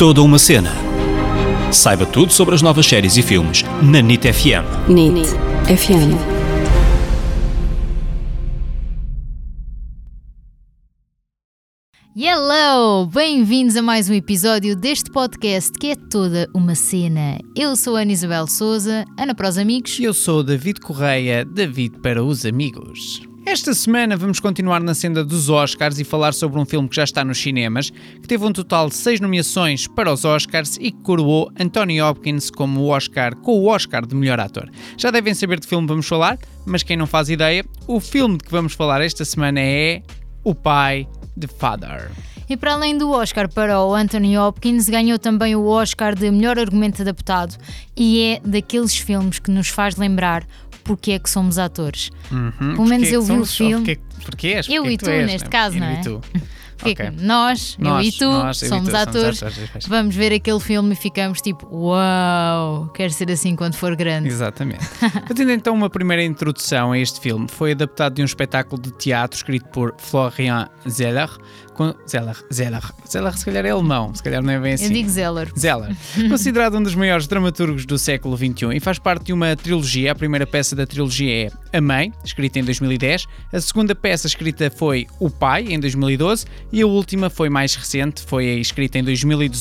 Toda uma cena. Saiba tudo sobre as novas séries e filmes na NIT FM. NIT FM. Hello! Bem-vindos a mais um episódio deste podcast que é toda uma cena. Eu sou a Ana Isabel Souza, Ana para os amigos. Eu sou o David Correia, David para os amigos. Esta semana vamos continuar na senda dos Oscars e falar sobre um filme que já está nos cinemas, que teve um total de seis nomeações para os Oscars e que coroou Anthony Hopkins como Oscar com o Oscar de melhor ator. Já devem saber de que filme vamos falar, mas quem não faz ideia, o filme de que vamos falar esta semana é O Pai de Father. E para além do Oscar para o Anthony Hopkins, ganhou também o Oscar de melhor argumento adaptado e é daqueles filmes que nos faz lembrar porque é que somos atores. Uhum. Pelo menos Porquê eu vi o filme. Porquê, porquê és? Eu Porquê e que tu, és, neste né? caso, Eu não e é? tu. Porque Ok. nós, eu Nós, e tu, nós, eu e somos tu, somos atores, atores, pois. vamos ver aquele filme e ficamos tipo, uau, quero ser assim quando for grande. Exatamente. Fazendo então uma primeira introdução a este filme, foi adaptado de um espetáculo de teatro escrito por Florian Zeller. Zeller, Zeller, Zeller se calhar é alemão, se calhar não é bem assim. Eu digo Zeller. Zeller, considerado um dos maiores dramaturgos do século XXI e faz parte de uma trilogia. A primeira peça da trilogia é A Mãe, escrita em 2010. A segunda peça escrita foi O Pai, em 2012. E a última foi mais recente, foi escrita em 2018